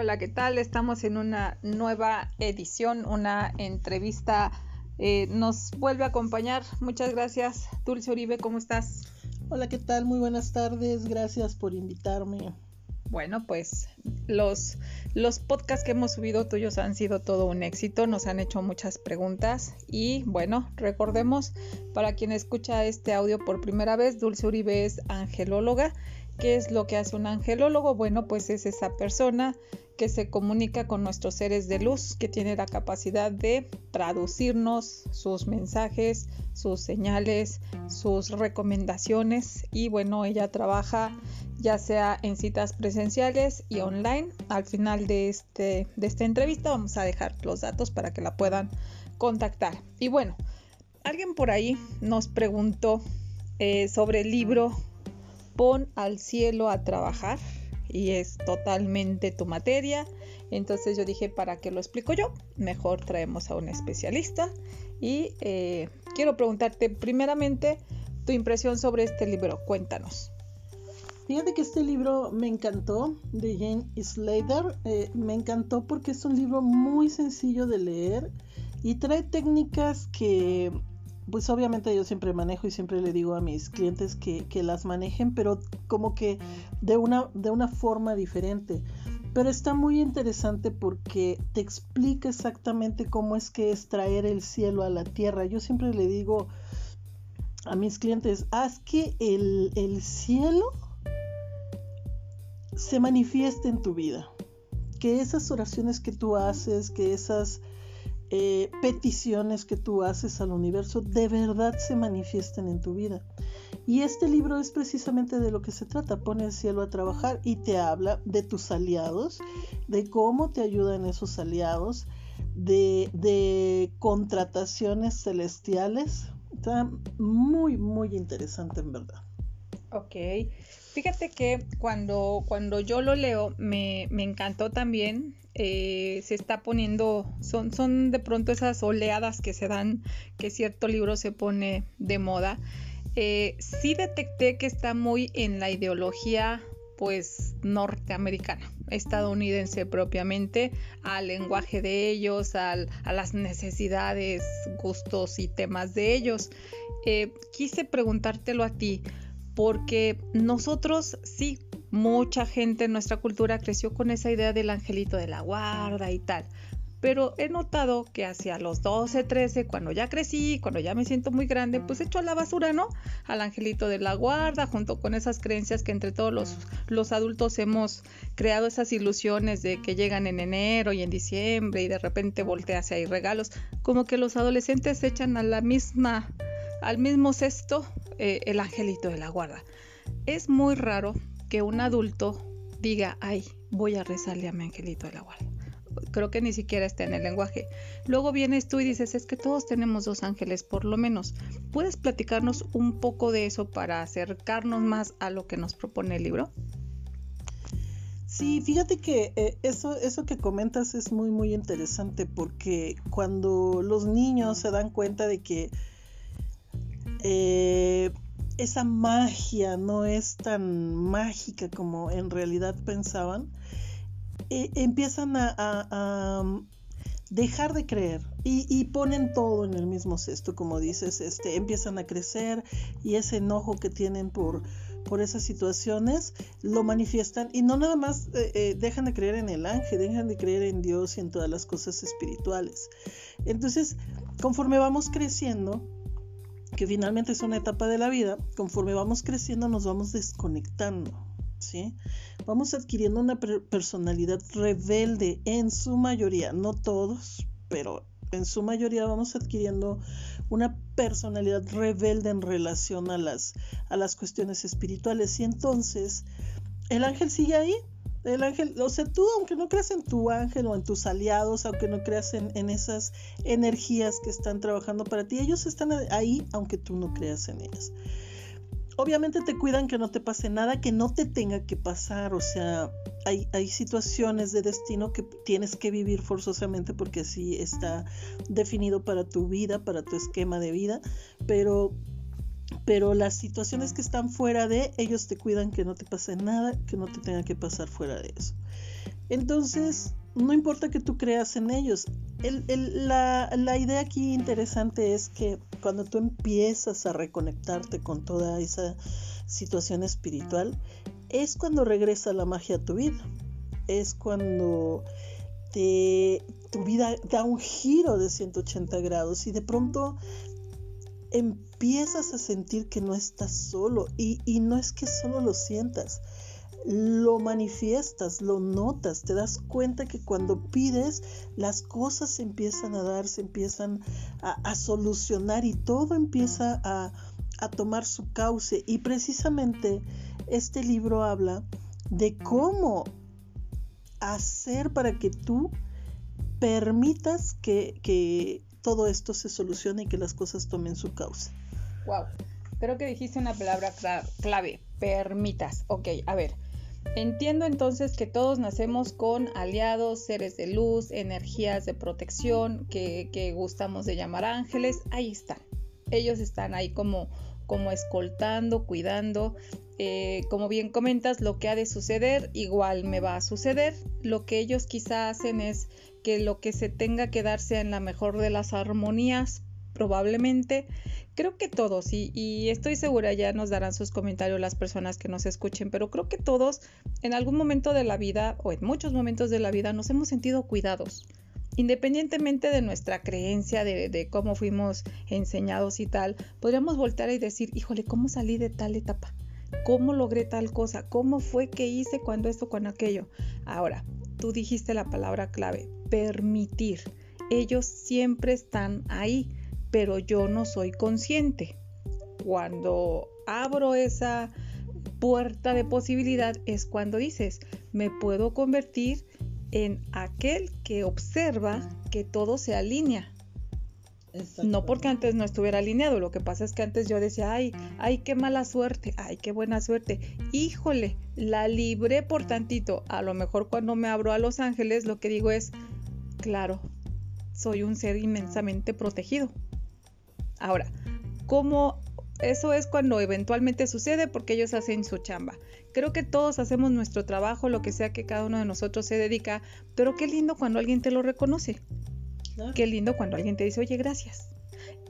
Hola, ¿qué tal? Estamos en una nueva edición, una entrevista. Eh, nos vuelve a acompañar. Muchas gracias, Dulce Uribe, ¿cómo estás? Hola, ¿qué tal? Muy buenas tardes. Gracias por invitarme. Bueno, pues los, los podcasts que hemos subido tuyos han sido todo un éxito, nos han hecho muchas preguntas y bueno, recordemos para quien escucha este audio por primera vez, Dulce Uribe es angelóloga. ¿Qué es lo que hace un angelólogo? Bueno, pues es esa persona que se comunica con nuestros seres de luz, que tiene la capacidad de traducirnos sus mensajes, sus señales, sus recomendaciones y bueno, ella trabaja ya sea en citas presenciales y online. Al final de, este, de esta entrevista vamos a dejar los datos para que la puedan contactar. Y bueno, alguien por ahí nos preguntó eh, sobre el libro Pon al cielo a trabajar y es totalmente tu materia. Entonces yo dije, ¿para qué lo explico yo? Mejor traemos a un especialista. Y eh, quiero preguntarte primeramente tu impresión sobre este libro. Cuéntanos. Fíjate que este libro me encantó, de Jane Slater. Eh, me encantó porque es un libro muy sencillo de leer y trae técnicas que, pues obviamente yo siempre manejo y siempre le digo a mis clientes que, que las manejen, pero como que de una, de una forma diferente. Pero está muy interesante porque te explica exactamente cómo es que es traer el cielo a la tierra. Yo siempre le digo a mis clientes, haz que el, el cielo se manifieste en tu vida. Que esas oraciones que tú haces, que esas eh, peticiones que tú haces al universo de verdad se manifiesten en tu vida. Y este libro es precisamente de lo que se trata. Pone el cielo a trabajar y te habla de tus aliados, de cómo te ayudan esos aliados, de, de contrataciones celestiales. Está muy, muy interesante en verdad. Ok. Fíjate que cuando, cuando yo lo leo me, encantó también. Eh, se está poniendo, son, son de pronto esas oleadas que se dan, que cierto libro se pone de moda. Eh, sí detecté que está muy en la ideología pues norteamericana, estadounidense propiamente, al lenguaje de ellos, a las necesidades, gustos y temas de ellos. Eh, quise preguntártelo a ti, porque nosotros sí, mucha gente en nuestra cultura creció con esa idea del angelito de la guarda y tal. Pero he notado que hacia los 12, 13, cuando ya crecí, cuando ya me siento muy grande, pues echo a la basura, ¿no? Al angelito de la guarda, junto con esas creencias que entre todos los, los adultos hemos creado esas ilusiones de que llegan en enero y en diciembre y de repente volteas y hay regalos. Como que los adolescentes echan a la misma al mismo cesto eh, el angelito de la guarda. Es muy raro que un adulto diga, ay, voy a rezarle a mi angelito de la guarda. Creo que ni siquiera está en el lenguaje. Luego vienes tú y dices, es que todos tenemos dos ángeles, por lo menos. ¿Puedes platicarnos un poco de eso para acercarnos más a lo que nos propone el libro? Sí, fíjate que eh, eso, eso que comentas es muy, muy interesante porque cuando los niños se dan cuenta de que eh, esa magia no es tan mágica como en realidad pensaban, eh, empiezan a, um, dejar de creer y, ponen todo en el mismo cesto, como dices, este, empiezan a crecer y ese enojo que tienen por, por esas situaciones lo manifiestan y no nada más eh, dejan de creer en el ángel, dejan de creer en Dios y en todas las cosas espirituales. Entonces, conforme vamos creciendo, que finalmente es una etapa de la vida, conforme vamos creciendo nos vamos desconectando, ¿sí? Vamos adquiriendo una personalidad rebelde en su mayoría, no todos, pero en su mayoría vamos adquiriendo una personalidad rebelde en relación a las, a las cuestiones espirituales y entonces el ángel sigue ahí, el ángel, o sea, tú aunque no creas en tu ángel o en tus aliados, aunque no creas en, esas energías que están trabajando para ti, ellos están ahí aunque tú no creas en ellas. Obviamente te cuidan que no te pase nada que no te tenga que pasar, o sea, hay, hay situaciones de destino que tienes que vivir forzosamente porque así está definido para tu vida, para tu esquema de vida, pero pero las situaciones que están fuera de ellos te cuidan que no te pase nada, que no te tenga que pasar fuera de eso. Entonces, no importa que tú creas en ellos. la, la, idea aquí interesante es que cuando tú empiezas a reconectarte con toda esa situación espiritual, es cuando regresa la magia a tu vida. Es cuando te, tu vida da un giro de 180 grados y de pronto empiezas a sentir que no estás solo y, y no es que solo lo sientas, lo manifiestas, lo notas, te das cuenta que cuando pides las cosas se empiezan a dar, se empiezan a, solucionar y todo empieza a, a tomar su cauce. Y precisamente este libro habla de cómo hacer para que tú permitas que, que, todo esto se solucione y que las cosas tomen su causa. Wow, creo que dijiste una palabra clave, permitas. Ok, a ver, Entiendo entonces que todos nacemos con aliados, seres de luz, energías de protección que, gustamos de llamar ángeles. Ahí están. Ellos están ahí como, como escoltando, cuidando. Eh, como bien comentas, lo que ha de suceder igual me va a suceder. Lo que ellos quizá hacen es que lo que se tenga que dar sea en la mejor de las armonías, probablemente creo que todos, y, estoy segura ya nos darán sus comentarios las personas que nos escuchen, pero creo que todos en algún momento de la vida o en muchos momentos de la vida nos hemos sentido cuidados. Independientemente de nuestra creencia, de, cómo fuimos enseñados y tal, podríamos voltear y decir, híjole, ¿cómo salí de tal etapa? ¿Cómo logré tal cosa? ¿Cómo fue que hice cuando esto, cuando aquello? Ahora, tú dijiste la palabra clave, permitir. Ellos siempre están ahí pero yo no soy consciente. Cuando abro esa puerta de posibilidad es cuando dices, me puedo convertir en aquel que observa que todo se alinea. No porque antes no estuviera alineado, lo que pasa es que antes yo decía, ay, ay, qué mala suerte, ay, qué buena suerte. Híjole, la libré por tantito. A lo mejor cuando me abro a Los Ángeles lo que digo es, claro, soy un ser inmensamente protegido. Ahora, ¿cómo eso es cuando eventualmente sucede porque ellos hacen su chamba. Creo que todos hacemos nuestro trabajo, lo que sea que cada uno de nosotros se dedica, pero qué lindo cuando alguien te lo reconoce. Qué lindo cuando alguien te dice, oye, gracias.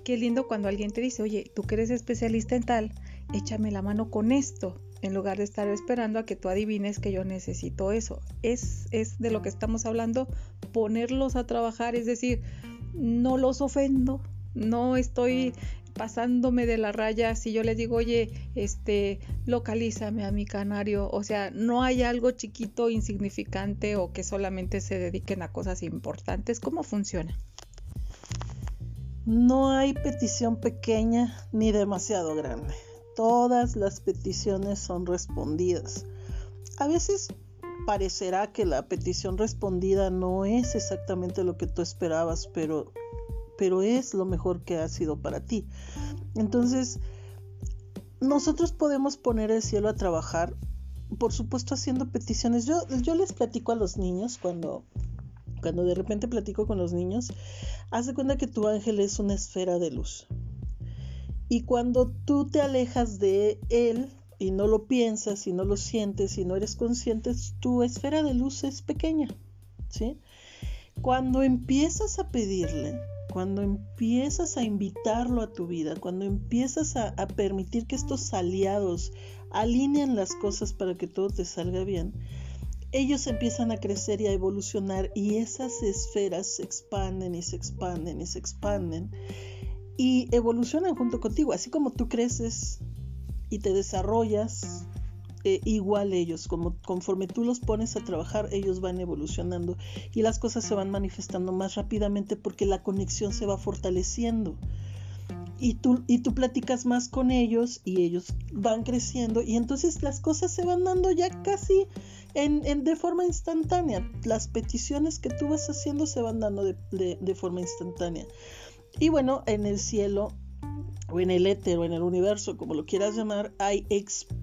Qué lindo cuando alguien te dice, oye, tú que eres especialista en tal, échame la mano con esto, en lugar de estar esperando a que tú adivines que yo necesito eso. Es, es de lo que estamos hablando, ponerlos a trabajar, es decir, no los ofendo, no estoy pasándome de la raya si yo les digo, oye, este, localízame a mi canario. O sea, no hay algo chiquito, insignificante o que solamente se dediquen a cosas importantes. ¿Cómo funciona? No hay petición pequeña ni demasiado grande. Todas las peticiones son respondidas. A veces parecerá que la petición respondida no es exactamente lo que tú esperabas, pero pero es lo mejor que ha sido para ti. Entonces, nosotros podemos poner el cielo a trabajar, por supuesto haciendo peticiones. Yo, yo les platico a los niños cuando, cuando de repente platico con los niños, haz de cuenta que tu ángel es una esfera de luz. Y cuando tú te alejas de él y no lo piensas y no lo sientes y no eres consciente, tu esfera de luz es pequeña, ¿sí? Cuando empiezas a pedirle, cuando empiezas a invitarlo a tu vida, cuando empiezas a, permitir que estos aliados alineen las cosas para que todo te salga bien, ellos empiezan a crecer y a evolucionar y esas esferas se expanden y se expanden y se expanden y evolucionan junto contigo, así como tú creces y te desarrollas eh, igual ellos, como conforme tú los pones a trabajar, ellos van evolucionando y las cosas se van manifestando más rápidamente porque la conexión se va fortaleciendo. Y tú, y tú platicas más con ellos y ellos van creciendo y entonces las cosas se van dando ya casi en, de forma instantánea. Las peticiones que tú vas haciendo se van dando de forma instantánea. Y bueno, en el cielo o en el éter o en el universo, como lo quieras llamar, hay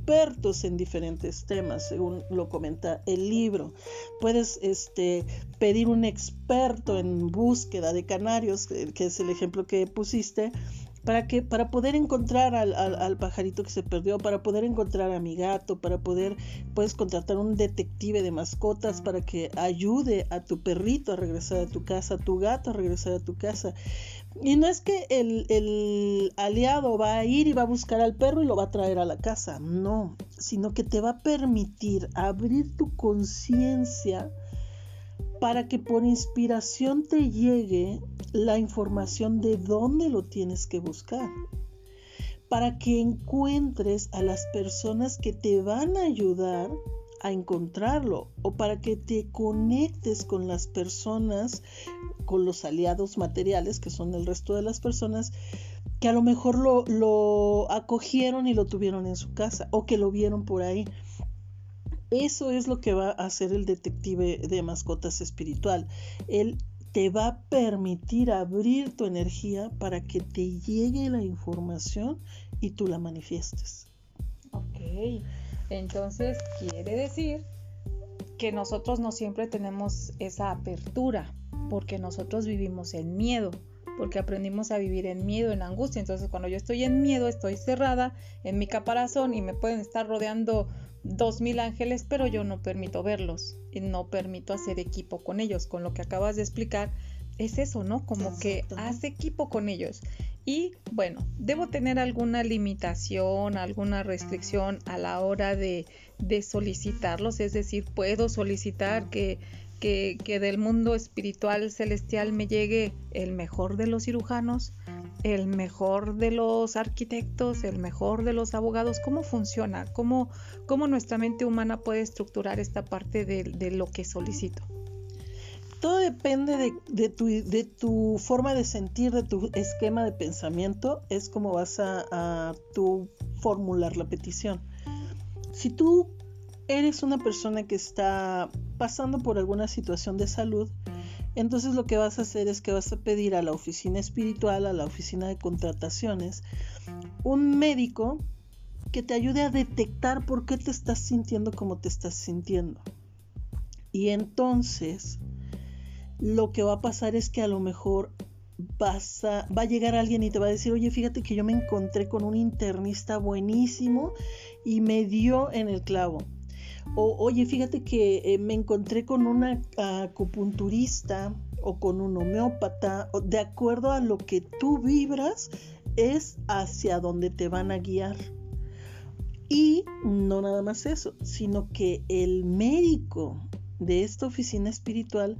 expertos en diferentes temas, según lo comenta el libro. Puedes este, pedir un experto en búsqueda de canarios, que es el ejemplo que pusiste, para que para poder encontrar al, pajarito que se perdió, para poder encontrar a mi gato, para poder puedes contratar un detective de mascotas para que ayude a tu perrito a regresar a tu casa, a tu gato a regresar a tu casa. Y no es que el, el aliado va a ir y va a buscar al perro y lo va a traer a la casa, no, sino que te va a permitir abrir tu conciencia para que por inspiración te llegue la información de dónde lo tienes que buscar, para que encuentres a las personas que te van a ayudar a encontrarlo o para que te conectes con las personas, con los aliados materiales, que son el resto de las personas, que a lo mejor lo, lo acogieron y lo tuvieron en su casa o que lo vieron por ahí. Eso es lo que va a hacer el detective de mascotas espiritual. Él te va a permitir abrir tu energía para que te llegue la información y tú la manifiestes. Ok, entonces quiere decir que nosotros no siempre tenemos esa apertura, porque nosotros vivimos en miedo, porque aprendimos a vivir en miedo, en angustia. Entonces cuando yo estoy en miedo, estoy cerrada en mi caparazón y me pueden estar rodeando dos mil ángeles, pero yo no permito verlos y no permito hacer equipo con ellos. Con lo que acabas de explicar, es eso, ¿no? Como que hace equipo con ellos. Y bueno, debo tener alguna limitación, alguna restricción a la hora de, de solicitarlos, es decir, puedo solicitar que que, del mundo espiritual celestial me llegue el mejor de los cirujanos, el mejor de los arquitectos, el mejor de los abogados. ¿Cómo funciona? ¿Cómo, cómo nuestra mente humana puede estructurar esta parte de, lo que solicito? Todo depende de, tu, de, tu, forma de sentir, de tu esquema de pensamiento, es como vas a, a tu formular la petición. Si tú eres una persona que está pasando por alguna situación de salud, entonces lo que vas a hacer es que vas a pedir a la oficina espiritual, a la oficina de contrataciones, un médico que te ayude a detectar por qué te estás sintiendo como te estás sintiendo. Y entonces lo que va a pasar es que a lo mejor vas a, va a llegar alguien y te va a decir, oye, fíjate que yo me encontré con un internista buenísimo y me dio en el clavo oye, fíjate que eh, me encontré con una acupunturista o con un homeópata, de acuerdo a lo que tú vibras, es hacia donde te van a guiar. Y no nada más eso, sino que el médico de esta oficina espiritual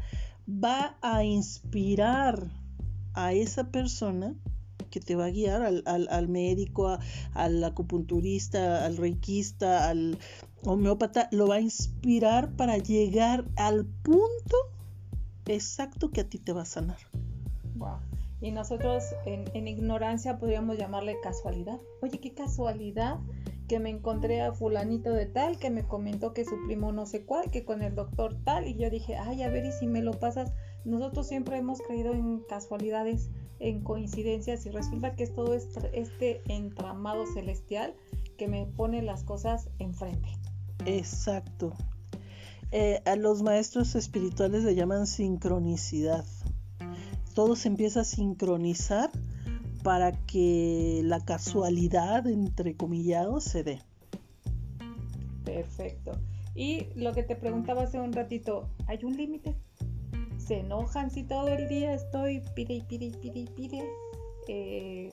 va a inspirar a esa persona que te va a guiar, al, médico, al acupunturista, al reikista, al homeópata, lo va a inspirar para llegar al punto exacto que a ti te va a sanar. Wow. Y nosotros en, en ignorancia podríamos llamarle casualidad. Oye, qué casualidad que me encontré a fulanito de tal que me comentó que su primo no sé cuál, que con el doctor tal, y yo dije, ay, a ver, y si me lo pasas, nosotros siempre hemos creído en casualidades, en coincidencias, y resulta que es todo este entramado celestial que me pone las cosas enfrente. Exacto. Eh, a los maestros espirituales le llaman sincronicidad. Todo se empieza a sincronizar para que la casualidad, entre comillados, se dé. Perfecto. Y lo que te preguntaba hace un ratito, ¿hay un límite? ¿Se enojan si todo el día estoy pide y pide y pide y pide? Eh,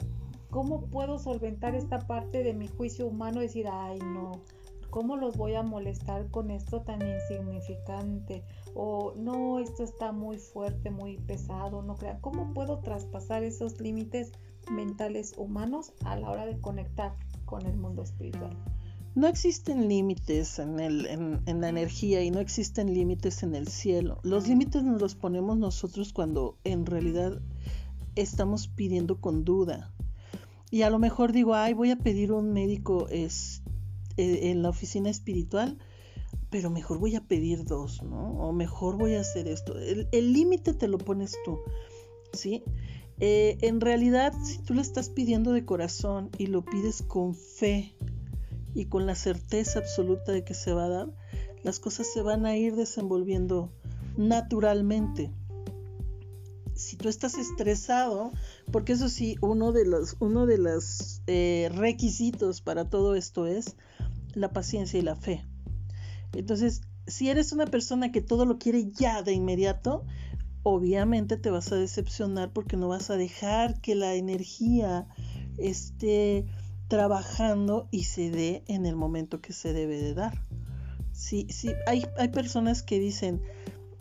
¿Cómo puedo solventar esta parte de mi juicio humano? Decir, ay, no, ¿cómo los voy a molestar con esto tan insignificante? O no, esto está muy fuerte, muy pesado, no crean. ¿Cómo puedo traspasar esos límites mentales humanos a la hora de conectar con el mundo espiritual? No existen límites en, el, en, la energía y no existen límites en el cielo. Los límites nos los ponemos nosotros cuando en realidad estamos pidiendo con duda. Y a lo mejor digo, ay, voy a pedir un médico, este eh, en la oficina espiritual, pero mejor voy a pedir dos, ¿no? O mejor voy a hacer esto. El límite te lo pones tú, ¿sí? Eh, en realidad, si tú lo estás pidiendo de corazón y lo pides con fe y con la certeza absoluta de que se va a dar, las cosas se van a ir desenvolviendo naturalmente. si tú estás estresado, porque eso sí, uno de los, uno de los eh, requisitos para todo esto es la paciencia y la fe. Entonces, si eres una persona que todo lo quiere ya de inmediato, obviamente te vas a decepcionar porque no vas a dejar que la energía esté trabajando y se dé en el momento que se debe de dar. Sí, sí, hay, hay personas que dicen,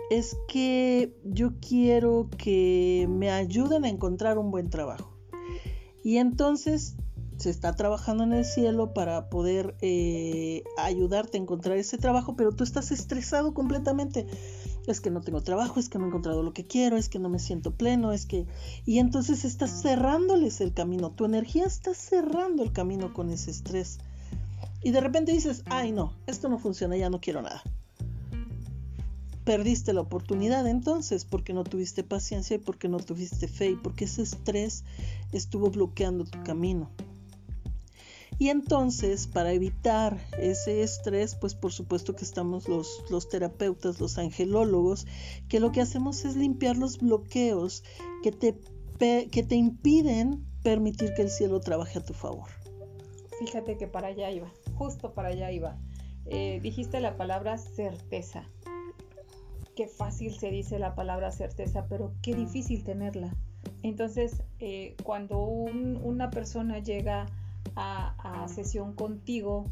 es que yo quiero que me ayuden a encontrar un buen trabajo. Y entonces se está trabajando en el cielo para poder eh, ayudarte a encontrar ese trabajo, pero tú estás estresado completamente. Es que no tengo trabajo, es que no he encontrado lo que quiero, es que no me siento pleno, es que... Y entonces estás cerrándoles el camino, tu energía está cerrando el camino con ese estrés. Y de repente dices, ay no, esto no funciona, ya no quiero nada. Perdiste la oportunidad entonces porque no tuviste paciencia y porque no tuviste fe y porque ese estrés estuvo bloqueando tu camino. Y entonces, para evitar ese estrés, pues por supuesto que estamos los, los terapeutas, los angelólogos, que lo que hacemos es limpiar los bloqueos que te, que te impiden permitir que el cielo trabaje a tu favor. Fíjate que para allá iba, justo para allá iba. Eh, dijiste la palabra certeza. Qué fácil se dice la palabra certeza, pero qué difícil tenerla. Entonces, eh, cuando una persona llega a, sesión contigo,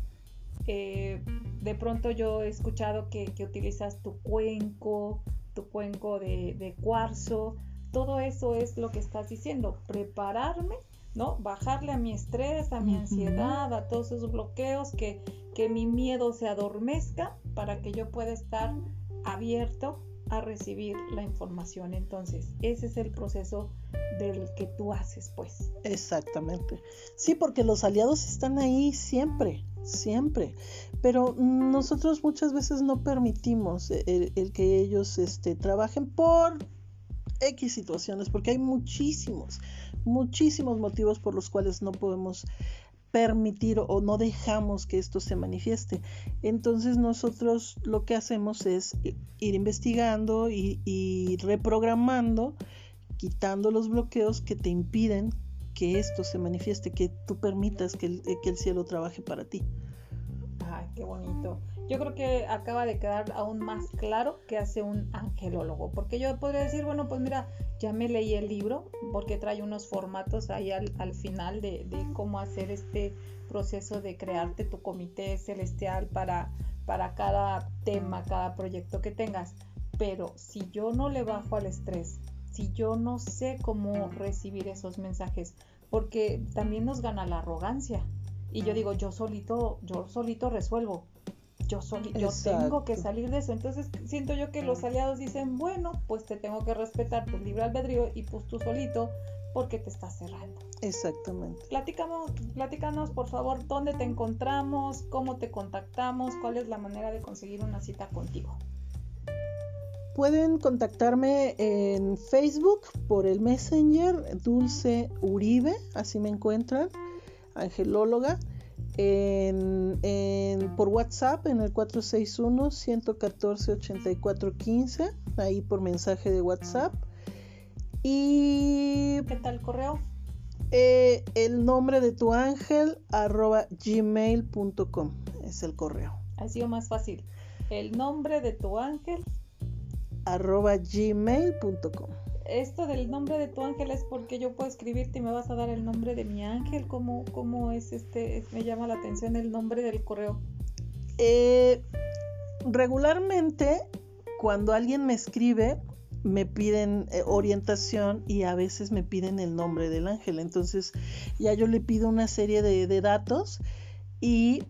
eh, de pronto yo he escuchado que, utilizas tu cuenco, tu cuenco de, cuarzo, todo eso es lo que estás diciendo, prepararme, ¿no? Bajarle a mi estrés, a mi ansiedad, a todos esos bloqueos, que, que mi miedo se adormezca para que yo pueda estar abierto a recibir la información. Entonces, ese es el proceso del que tú haces, pues. Exactamente. Sí, porque los aliados están ahí siempre, siempre. Pero nosotros muchas veces no permitimos el, que ellos este, trabajen por X situaciones, porque hay muchísimos, muchísimos motivos por los cuales no podemos permitir o no dejamos que esto se manifieste. Entonces nosotros lo que hacemos es ir investigando y, reprogramando, quitando los bloqueos que te impiden que esto se manifieste, que tú permitas que el, que el cielo trabaje para ti. Ay, qué bonito. Yo creo que acaba de quedar aún más claro que hace un angelólogo, porque yo podría decir, bueno, pues mira, ya me leí el libro, porque trae unos formatos ahí al, final de, cómo hacer este proceso de crearte tu comité celestial para, para cada tema, cada proyecto que tengas. Pero si yo no le bajo al estrés, si yo no sé cómo recibir esos mensajes, porque también nos gana la arrogancia. Y yo digo, yo solito, yo solito resuelvo yo, yo tengo que salir de eso. Entonces siento yo que los aliados dicen, bueno, pues te tengo que respetar tu libre albedrío y pues tú solito porque te estás cerrando. Exactamente. Platicamos, platícanos, por favor, dónde te encontramos, cómo te contactamos, cuál es la manera de conseguir una cita contigo. Pueden contactarme en Facebook por el Messenger Dulce Uribe, así me encuentran, angelóloga en, por WhatsApp en el 461-114-8415, ahí por mensaje de WhatsApp. Y... ¿Qué tal correo? Eh, el nombre de tu ángel arroba gmail.com es el correo. Ha sido más fácil. El nombre de tu ángel arroba gmail.com esto del nombre de tu ángel es porque yo puedo escribirte y me vas a dar el nombre de mi ángel. ¿Cómo, cómo es este? Me llama la atención el nombre del correo. Eh, regularmente, cuando alguien me escribe, me piden eh, orientación y a veces me piden el nombre del ángel. Entonces, ya yo le pido una serie de, de datos y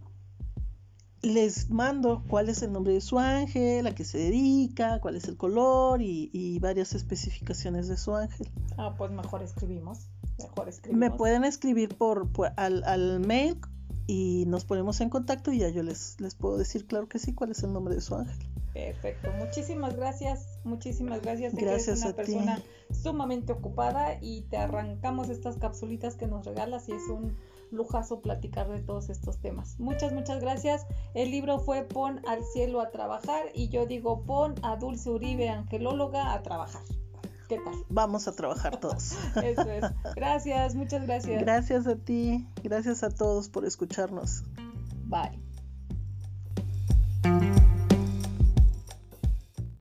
les mando cuál es el nombre de su ángel, a qué se dedica, cuál es el color y, varias especificaciones de su ángel. Ah, pues mejor escribimos. Mejor escribimos. Me pueden escribir por, al, mail y nos ponemos en contacto y ya yo les, les puedo decir, claro que sí, cuál es el nombre de su ángel. Perfecto, muchísimas gracias, muchísimas gracias. gracias eres una persona sumamente ocupada y te arrancamos estas capsulitas que nos regalas y es un lujazo platicar de todos estos temas. Muchas, muchas gracias. El libro fue Pon al cielo a trabajar y yo digo pon a Dulce Uribe, angelóloga, a trabajar. ¿Qué tal? Vamos a trabajar todos. Eso es. Gracias, muchas gracias. Gracias a ti, gracias a todos por escucharnos. Bye.